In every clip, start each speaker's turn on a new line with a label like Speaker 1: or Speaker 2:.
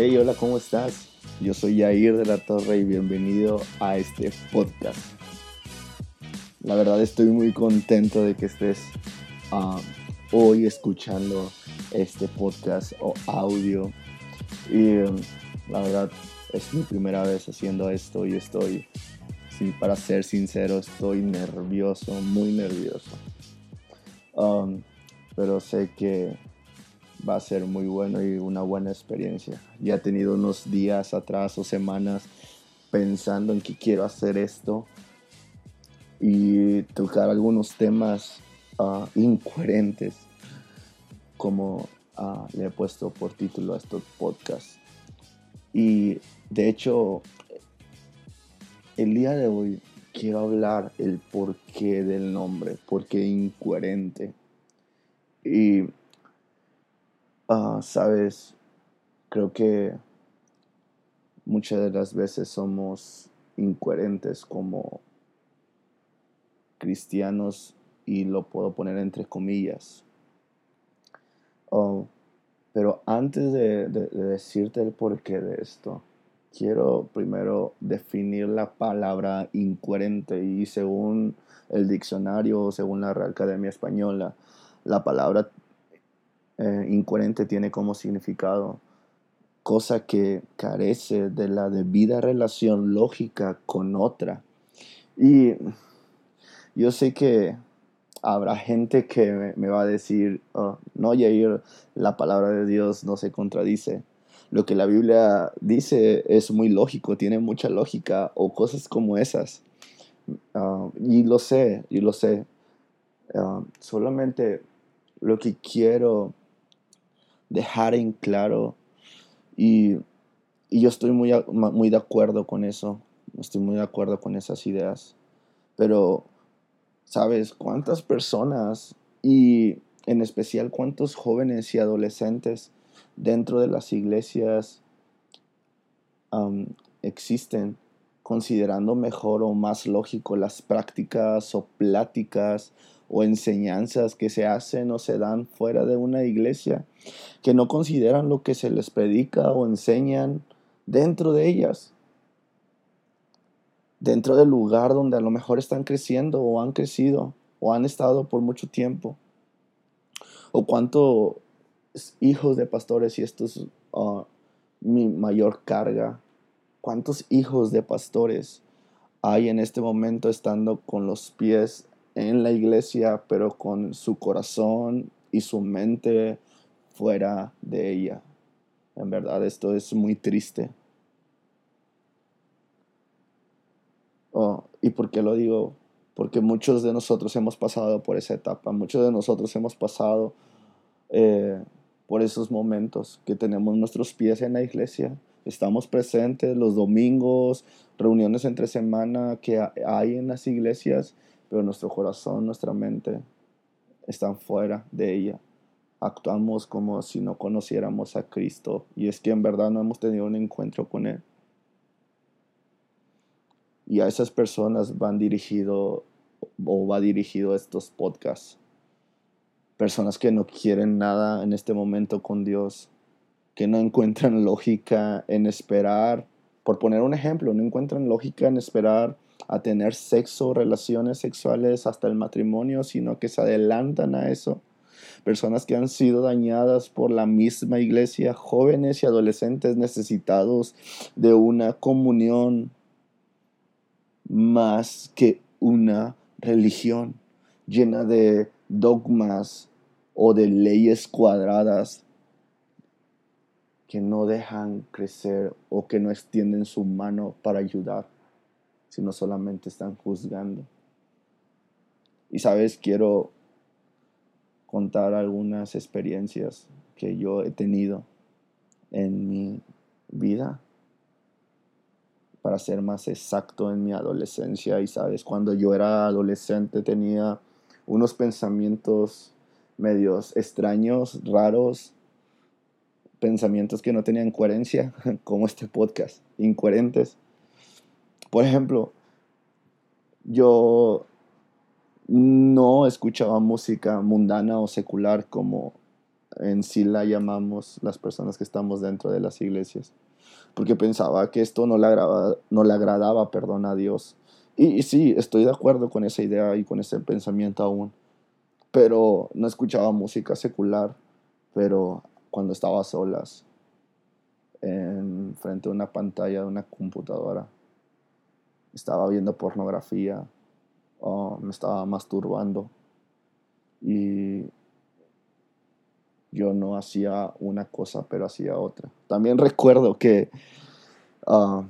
Speaker 1: Hey, hola, ¿cómo estás? Yo soy Yair de la Torre y bienvenido a este podcast. La verdad estoy muy contento de que estés ah, hoy escuchando este podcast o audio. Y um, la verdad es mi primera vez haciendo esto y estoy, sí, para ser sincero, estoy nervioso, muy nervioso. Um, pero sé que va a ser muy bueno y una buena experiencia. Ya he tenido unos días atrás o semanas pensando en que quiero hacer esto y tocar algunos temas uh, incoherentes como uh, le he puesto por título a estos podcasts. Y de hecho, el día de hoy quiero hablar el porqué del nombre, porqué incoherente. Y Ah, sabes, creo que muchas de las veces somos incoherentes como cristianos y lo puedo poner entre comillas. Oh, pero antes de, decirte el porqué de esto, quiero primero definir la palabra incoherente y según el diccionario, según la Real Academia Española, la palabra eh, incoherente tiene como significado cosa que carece de la debida relación lógica con otra. Y yo sé que habrá gente que me va a decir, oh, no, Yair, la palabra de Dios no se contradice. Lo que la Biblia dice es muy lógico, tiene mucha lógica o cosas como esas. Ah, y lo sé, y lo sé. Ah, solamente lo que quiero dejar en claro. Y, yo estoy muy, muy de acuerdo con eso, estoy muy de acuerdo con esas ideas, pero ¿sabes cuántas personas y en especial cuántos jóvenes y adolescentes dentro de las iglesias existen considerando mejor o más lógico las prácticas o pláticas o enseñanzas que se hacen o se dan fuera de una iglesia, que no consideran lo que se les predica o enseñan dentro de ellas, dentro del lugar donde a lo mejor están creciendo o han crecido o han estado por mucho tiempo. O cuántos hijos de pastores, y esto es ah, mi mayor carga, cuántos hijos de pastores hay en este momento estando con los pies en la iglesia, pero con su corazón y su mente fuera de ella. En verdad, esto es muy triste. Oh, ¿Y por qué lo digo? Porque muchos de nosotros hemos pasado por esa etapa, muchos de nosotros hemos pasado eh, por esos momentos que tenemos nuestros pies en la iglesia, estamos presentes los domingos, reuniones entre semana que hay en las iglesias pero nuestro corazón, nuestra mente están fuera de ella. Actuamos como si no conociéramos a Cristo y es que en verdad no hemos tenido un encuentro con Él. Y a esas personas van dirigido o va dirigido estos podcasts. Personas que no quieren nada en este momento con Dios, que no encuentran lógica en esperar, por poner un ejemplo, no encuentran lógica en esperar a tener sexo, relaciones sexuales hasta el matrimonio, sino que se adelantan a eso. Personas que han sido dañadas por la misma iglesia, jóvenes y adolescentes necesitados de una comunión más que una religión llena de dogmas o de leyes cuadradas que no dejan crecer o que no extienden su mano para ayudar sino solamente están juzgando. Y sabes, quiero contar algunas experiencias que yo he tenido en mi vida, para ser más exacto en mi adolescencia. Y sabes, cuando yo era adolescente tenía unos pensamientos medios extraños, raros, pensamientos que no tenían coherencia, como este podcast, incoherentes. Por ejemplo, yo no escuchaba música mundana o secular como en sí la llamamos las personas que estamos dentro de las iglesias. Porque pensaba que esto no le agradaba, no le agradaba a Dios. Y, y sí, estoy de acuerdo con esa idea y con ese pensamiento aún. Pero no escuchaba música secular. Pero cuando estaba solas, en frente a una pantalla de una computadora, estaba viendo pornografía, me estaba masturbando. Y yo no hacía una cosa, pero hacía otra. También recuerdo que ah,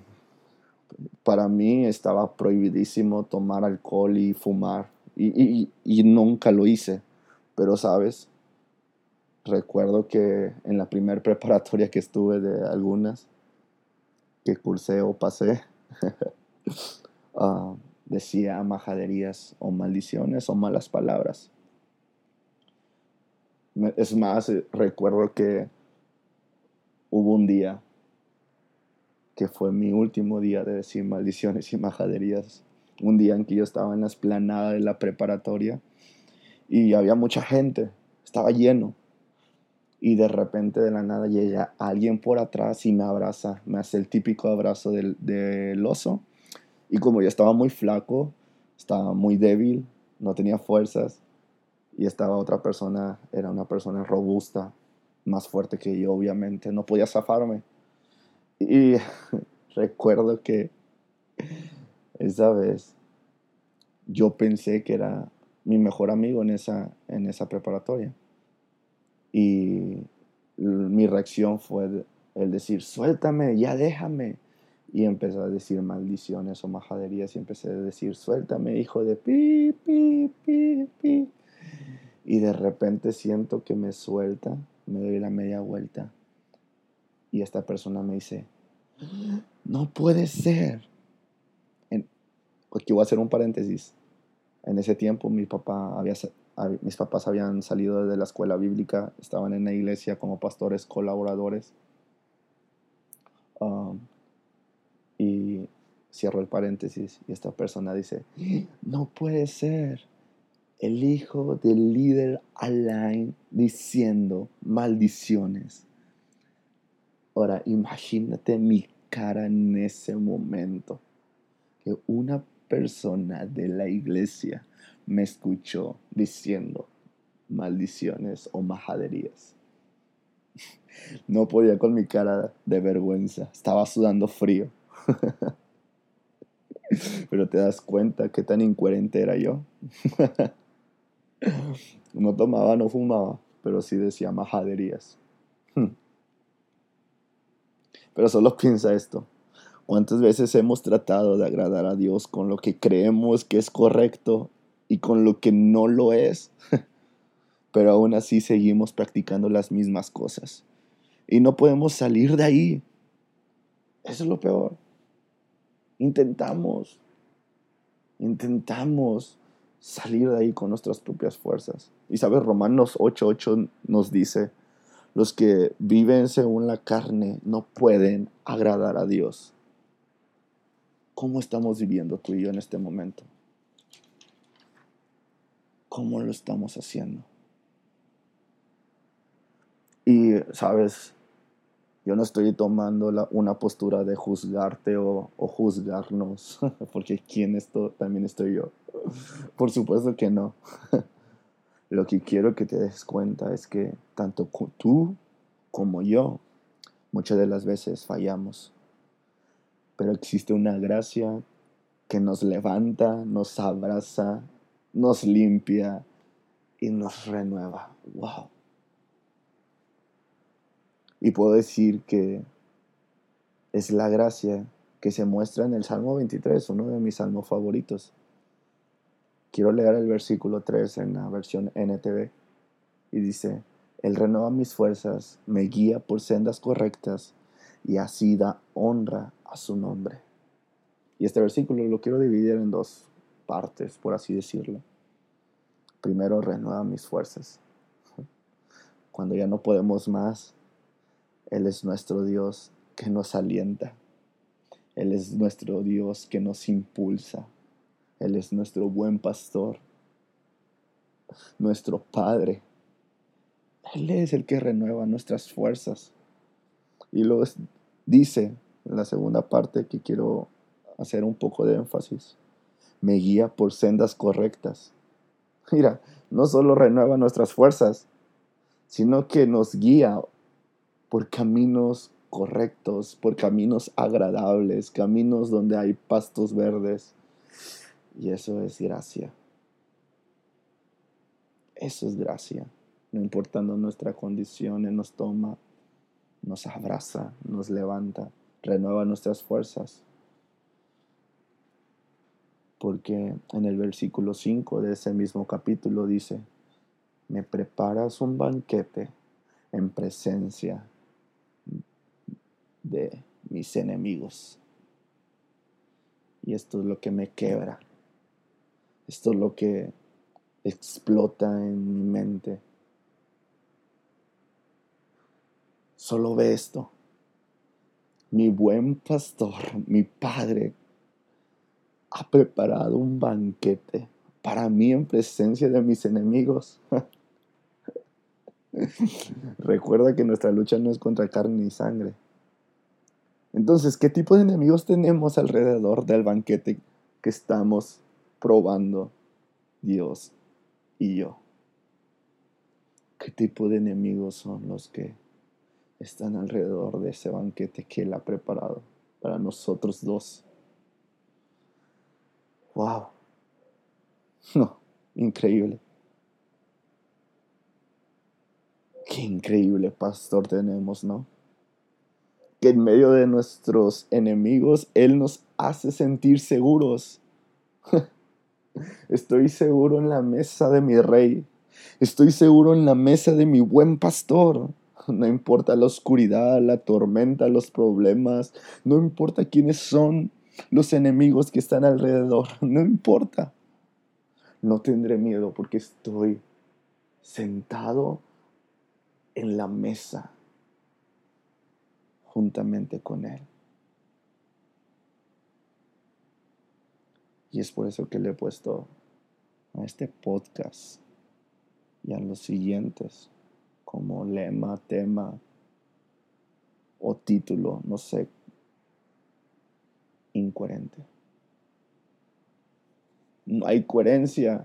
Speaker 1: para mí estaba prohibidísimo tomar alcohol y fumar. Y, y nunca lo hice, pero sabes, recuerdo que en la primera preparatoria que estuve de algunas, que cursé o pasé, uh, decía majaderías o maldiciones o malas palabras. Es más, eh, recuerdo que hubo un día que fue mi último día de decir maldiciones y majaderías. Un día en que yo estaba en la esplanada de la preparatoria y había mucha gente, estaba lleno. Y de repente de la nada llega alguien por atrás y me abraza, me hace el típico abrazo del, del oso y como yo estaba muy flaco, estaba muy débil, no tenía fuerzas, y estaba otra persona, era una persona robusta, más fuerte que yo, obviamente, no podía zafarme. Y recuerdo que esa vez yo pensé que era mi mejor amigo en esa, en esa preparatoria. Y mi reacción fue el decir, suéltame, ya déjame y empezó a decir maldiciones o majaderías y empecé a decir, suéltame, hijo de pi, pi, pi, pi. Y de repente siento que me suelta, me doy la media vuelta y esta persona me dice, no puede ser. aquí voy a hacer un paréntesis. En ese tiempo mis papás habían salido de la escuela bíblica, estaban en la iglesia como pastores colaboradores. Um, cierro el paréntesis y esta persona dice, no puede ser el hijo del líder Alain diciendo maldiciones. Ahora, imagínate mi cara en ese momento, que una persona de la iglesia me escuchó diciendo maldiciones o majaderías. No podía con mi cara de vergüenza, estaba sudando frío. Pero te das cuenta qué tan incoherente era yo. no tomaba, no fumaba, pero sí decía majaderías. Pero solo piensa esto. ¿Cuántas veces hemos tratado de agradar a Dios con lo que creemos que es correcto y con lo que no lo es? Pero aún así seguimos practicando las mismas cosas. Y no podemos salir de ahí. Eso es lo peor. Intentamos, intentamos salir de ahí con nuestras propias fuerzas. Y sabes, Romanos 8:8 nos dice, los que viven según la carne no pueden agradar a Dios. ¿Cómo estamos viviendo tú y yo en este momento? ¿Cómo lo estamos haciendo? Y, sabes, yo no estoy tomando una postura de juzgarte o, juzgarnos, porque ¿quién esto? También estoy yo. Por supuesto que no. Lo que quiero que te des cuenta es que tanto tú como yo muchas de las veces fallamos. Pero existe una gracia que nos levanta, nos abraza, nos limpia y nos renueva. ¡Wow! Y puedo decir que es la gracia que se muestra en el Salmo 23, uno de mis salmos favoritos. Quiero leer el versículo 3 en la versión NTV y dice, Él renueva mis fuerzas, me guía por sendas correctas y así da honra a su nombre. Y este versículo lo quiero dividir en dos partes, por así decirlo. Primero, renueva mis fuerzas. Cuando ya no podemos más, él es nuestro Dios que nos alienta. Él es nuestro Dios que nos impulsa. Él es nuestro buen pastor, nuestro Padre. Él es el que renueva nuestras fuerzas. Y luego dice en la segunda parte que quiero hacer un poco de énfasis. Me guía por sendas correctas. Mira, no solo renueva nuestras fuerzas, sino que nos guía por caminos correctos, por caminos agradables, caminos donde hay pastos verdes. Y eso es gracia. Eso es gracia. No importando nuestra condición, Él nos toma, nos abraza, nos levanta, renueva nuestras fuerzas. Porque en el versículo 5 de ese mismo capítulo dice, me preparas un banquete en presencia de mis enemigos. Y esto es lo que me quebra. Esto es lo que explota en mi mente. Solo ve esto. Mi buen pastor, mi padre, ha preparado un banquete para mí en presencia de mis enemigos. Recuerda que nuestra lucha no es contra carne ni sangre. Entonces, ¿qué tipo de enemigos tenemos alrededor del banquete que estamos probando Dios y yo? ¿Qué tipo de enemigos son los que están alrededor de ese banquete que Él ha preparado para nosotros dos? ¡Wow! No, increíble. Qué increíble pastor tenemos, ¿no? Que en medio de nuestros enemigos Él nos hace sentir seguros. Estoy seguro en la mesa de mi rey. Estoy seguro en la mesa de mi buen pastor. No importa la oscuridad, la tormenta, los problemas. No importa quiénes son los enemigos que están alrededor. No importa. No tendré miedo porque estoy sentado en la mesa juntamente con Él. Y es por eso que le he puesto a este podcast y a los siguientes como lema, tema o título, no sé, incoherente. No hay coherencia.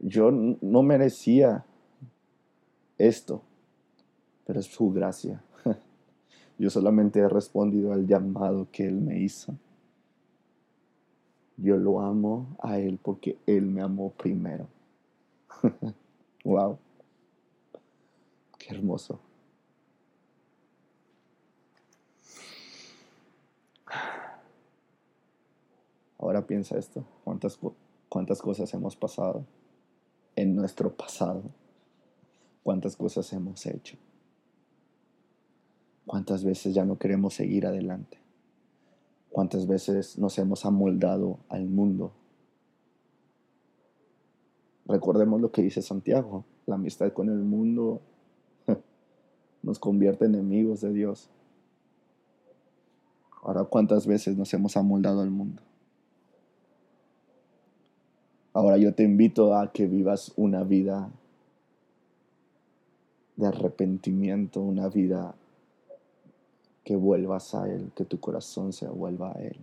Speaker 1: Yo no merecía esto, pero es su gracia. Yo solamente he respondido al llamado que Él me hizo. Yo lo amo a Él porque Él me amó primero. wow. Qué hermoso. Ahora piensa esto, cuántas, cuántas cosas hemos pasado en nuestro pasado cuántas cosas hemos hecho. Cuántas veces ya no queremos seguir adelante. Cuántas veces nos hemos amoldado al mundo. Recordemos lo que dice Santiago. La amistad con el mundo nos convierte en enemigos de Dios. Ahora, ¿cuántas veces nos hemos amoldado al mundo? Ahora yo te invito a que vivas una vida de arrepentimiento, una vida que vuelvas a Él, que tu corazón se vuelva a Él.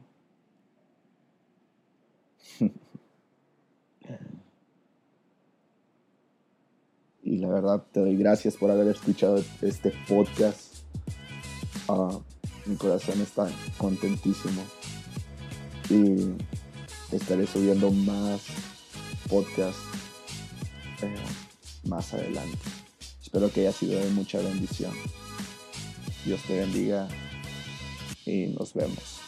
Speaker 1: y la verdad te doy gracias por haber escuchado este podcast. Ah, mi corazón está contentísimo y estaré subiendo más podcasts eh, más adelante. Espero que haya sido de mucha bendición. Dios te bendiga y nos vemos.